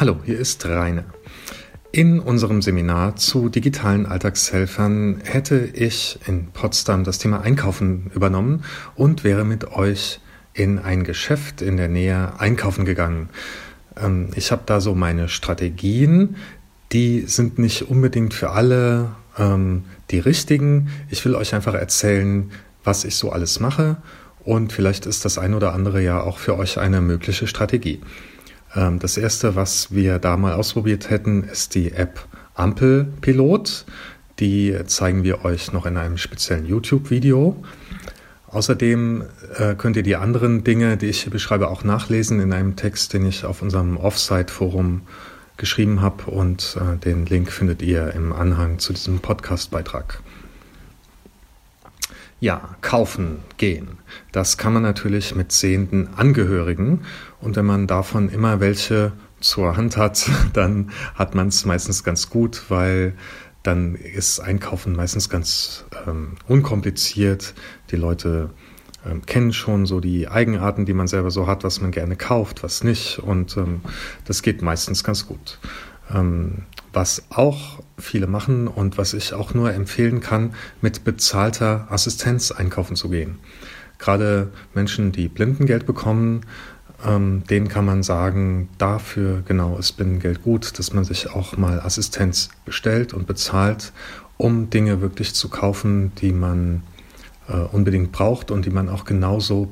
Hallo, hier ist Rainer. In unserem Seminar zu digitalen Alltagshelfern hätte ich in Potsdam das Thema Einkaufen übernommen und wäre mit euch in ein Geschäft in der Nähe einkaufen gegangen. Ähm, ich habe da so meine Strategien, die sind nicht unbedingt für alle ähm, die richtigen. Ich will euch einfach erzählen, was ich so alles mache und vielleicht ist das ein oder andere ja auch für euch eine mögliche Strategie. Ähm, das erste, was wir da mal ausprobiert hätten, ist die App Ampelpilot. Die zeigen wir euch noch in einem speziellen YouTube-Video. Außerdem äh, könnt ihr die anderen Dinge, die ich hier beschreibe, auch nachlesen in einem Text, den ich auf unserem Offsite-Forum geschrieben habe und äh, den Link findet ihr im Anhang zu diesem Podcast-Beitrag. Ja, kaufen gehen. Das kann man natürlich mit sehenden Angehörigen. Und wenn man davon immer welche zur Hand hat, dann hat man es meistens ganz gut, weil dann ist Einkaufen meistens ganz ähm, unkompliziert. Die Leute ähm, kennen schon so die Eigenarten, die man selber so hat, was man gerne kauft, was nicht. Und ähm, das geht meistens ganz gut. Ähm, was auch viele machen und was ich auch nur empfehlen kann, mit bezahlter Assistenz einkaufen zu gehen. Gerade Menschen, die Blindengeld bekommen, ähm, denen kann man sagen, dafür genau ist Blindengeld gut, dass man sich auch mal Assistenz bestellt und bezahlt, um Dinge wirklich zu kaufen, die man äh, unbedingt braucht und die man auch genauso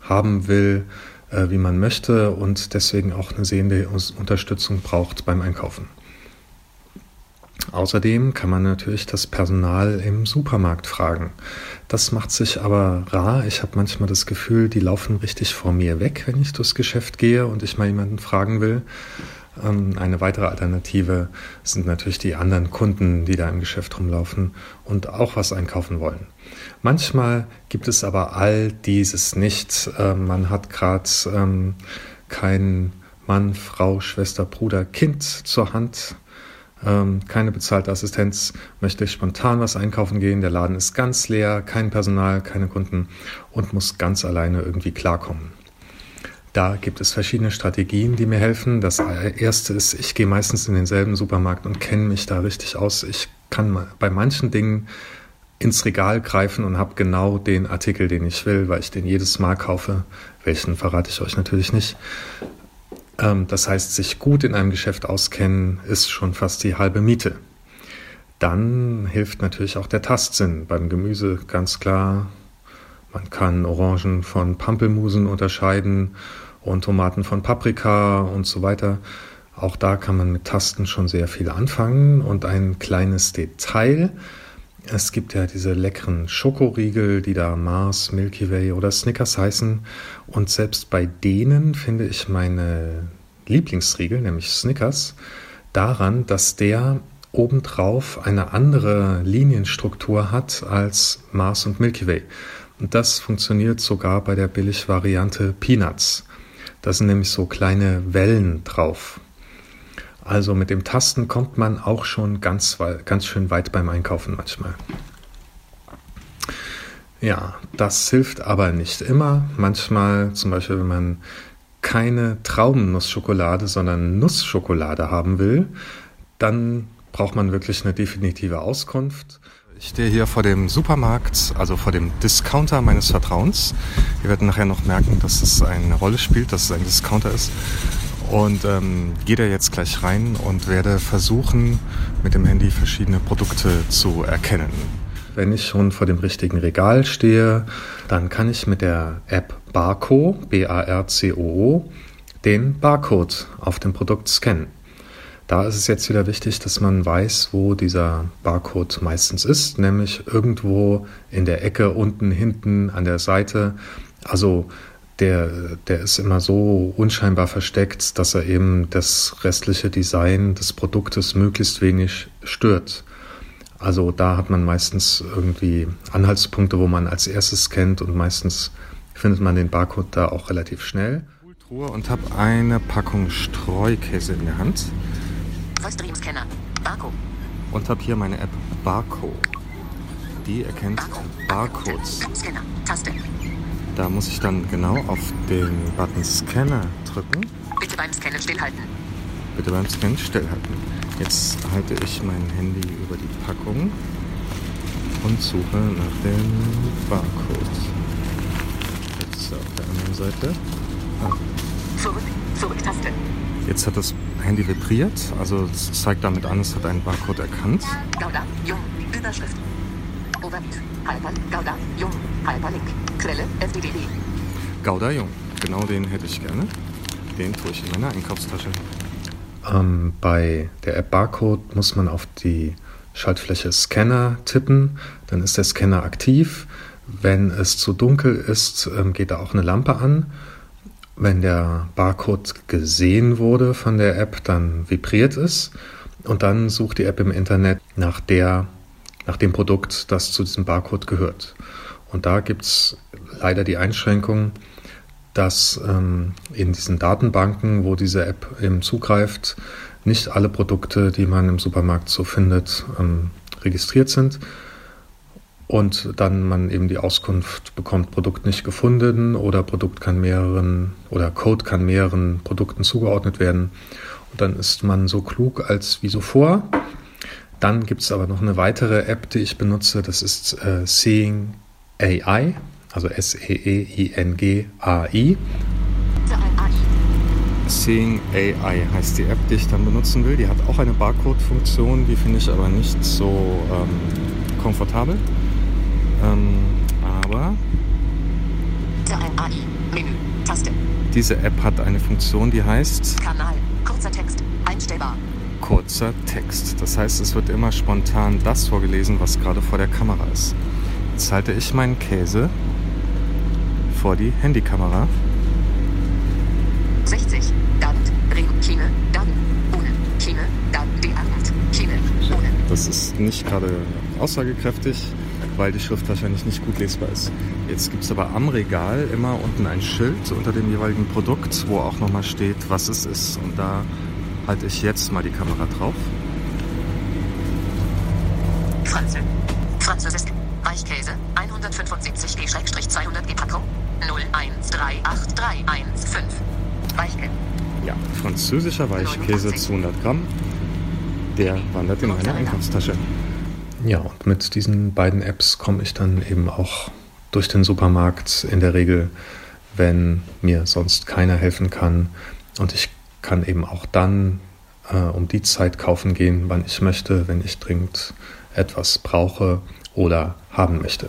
haben will, wie man möchte und deswegen auch eine sehende Unterstützung braucht beim Einkaufen. Außerdem kann man natürlich das Personal im Supermarkt fragen. Das macht sich aber rar. Ich habe manchmal das Gefühl, die laufen richtig vor mir weg, wenn ich durchs Geschäft gehe und ich mal jemanden fragen will. Ähm, eine weitere Alternative sind natürlich die anderen Kunden, die da im Geschäft rumlaufen und auch was einkaufen wollen. Manchmal gibt es aber all dieses nicht. Ähm, man hat gerade ähm, keinen Mann, Frau, Schwester, Bruder, Kind zur Hand keine bezahlte Assistenz, möchte spontan was einkaufen gehen, der Laden ist ganz leer, kein Personal, keine Kunden und muss ganz alleine irgendwie klarkommen. Da gibt es verschiedene Strategien, die mir helfen. Das erste ist, ich gehe meistens in denselben Supermarkt und kenne mich da richtig aus. Ich kann bei manchen Dingen ins Regal greifen und habe genau den Artikel, den ich will, weil ich den jedes Mal kaufe. Welchen verrate ich euch natürlich nicht. Ähm, das heißt, sich gut in einem Geschäft auskennen, ist schon fast die halbe Miete. Dann hilft natürlich auch der Tastsinn. Beim Gemüse ganz klar. Man kann Orangen von Pampelmusen unterscheiden und Tomaten von Paprika und so weiter. Auch da kann man mit Tasten schon sehr viel anfangen. Und ein kleines Detail. Es gibt ja diese leckeren Schokoriegel, die da Mars, Milky Way oder Snickers heißen. Und selbst bei denen finde ich meine Lieblingsriegel, nämlich Snickers, daran, dass der obendrauf eine andere Linienstruktur hat als Mars und Milky Way. Und das funktioniert sogar bei der Billigvariante Peanuts. Da sind nämlich so kleine Wellen drauf. Also mit dem Tasten kommt man auch schon ganz, ganz schön weit beim Einkaufen manchmal. Ja, das hilft aber nicht immer. Manchmal, zum Beispiel, wenn man keine Traumennussschokolade, sondern Nussschokolade haben will, dann braucht man wirklich eine definitive Auskunft. Ich stehe hier vor dem Supermarkt, also vor dem Discounter meines Vertrauens. Wir werden nachher noch merken, dass es eine Rolle spielt, dass es ein Discounter ist. Und ähm, gehe da jetzt gleich rein und werde versuchen, mit dem Handy verschiedene Produkte zu erkennen. Wenn ich schon vor dem richtigen Regal stehe, dann kann ich mit der App Barco, B-A-R-C-O-O, den Barcode auf dem Produkt scannen. Da ist es jetzt wieder wichtig, dass man weiß, wo dieser Barcode meistens ist, nämlich irgendwo in der Ecke unten hinten an der Seite. Also der, der ist immer so unscheinbar versteckt, dass er eben das restliche Design des Produktes möglichst wenig stört. Also da hat man meistens irgendwie Anhaltspunkte, wo man als erstes scannt und meistens findet man den Barcode da auch relativ schnell. Und habe eine Packung Streukäse in der Hand. Vollstream-Scanner. Barco. Und habe hier meine App Barco. Die erkennt Barco. Barcodes. Scanner. Taste. Da muss ich dann genau auf den Button Scanner drücken. Bitte beim Scannen stillhalten. Bitte beim Scan stillhalten. Jetzt halte ich mein Handy über die Packung und suche nach dem Barcode. Jetzt auf der anderen Seite. Ah. Zurück, Zurücktaste. Jetzt hat das Handy vibriert, also es zeigt damit an, es hat einen Barcode erkannt. Gouda, Jung, Überschrift. Overmeet, Hyper, Gouda, Jung, Hyperlink. Quelle, FDDD. Gouda Jung, genau den hätte ich gerne. Den tue ich in meiner Einkaufstasche. Ähm, bei der App Barcode muss man auf die Schaltfläche Scanner tippen, dann ist der Scanner aktiv. Wenn es zu dunkel ist, ähm, geht da auch eine Lampe an. Wenn der Barcode gesehen wurde von der App, dann vibriert es und dann sucht die App im Internet nach, der, nach dem Produkt, das zu diesem Barcode gehört. Und da gibt es leider die Einschränkung, dass ähm, in diesen Datenbanken, wo diese App eben zugreift, nicht alle Produkte, die man im Supermarkt so findet, ähm, registriert sind. Und dann man eben die Auskunft bekommt, Produkt nicht gefunden oder Produkt kann mehreren oder Code kann mehreren Produkten zugeordnet werden. Und dann ist man so klug als wie so vor. Dann gibt es aber noch eine weitere App, die ich benutze, das ist äh, Seeing AI also S-E-E-I-N-G-A-I. Seeing AI heißt die App, die ich dann benutzen will. Die hat auch eine Barcode-Funktion, die finde ich aber nicht so ähm, komfortabel. Ähm, aber diese App hat eine Funktion, die heißt Kanal, kurzer Text, einstellbar. Kurzer Text. Das heißt, es wird immer spontan das vorgelesen, was gerade vor der Kamera ist. Jetzt halte ich meinen Käse vor die Handykamera. 60. David. Ring. Chine. David. Ohne. Chine. David. D8. Chine. Ohne. Das ist nicht gerade aussagekräftig, weil die Schrift wahrscheinlich nicht gut lesbar ist. Jetzt gibt es aber am Regal immer unten ein Schild unter dem jeweiligen Produkt, wo auch nochmal steht, was es ist. Und da halte ich jetzt mal die Kamera drauf. Französisch. Französisch. Weichkäse. 175G-200 G Packung. 0138315. Weichkäse. Ja, französischer Weichkäse, 200 Gramm. Der wandert in meine Einkaufstasche. Ja, und mit diesen beiden Apps komme ich dann eben auch durch den Supermarkt in der Regel, wenn mir sonst keiner helfen kann. Und ich kann eben auch dann äh, um die Zeit kaufen gehen, wann ich möchte, wenn ich dringend etwas brauche oder haben möchte.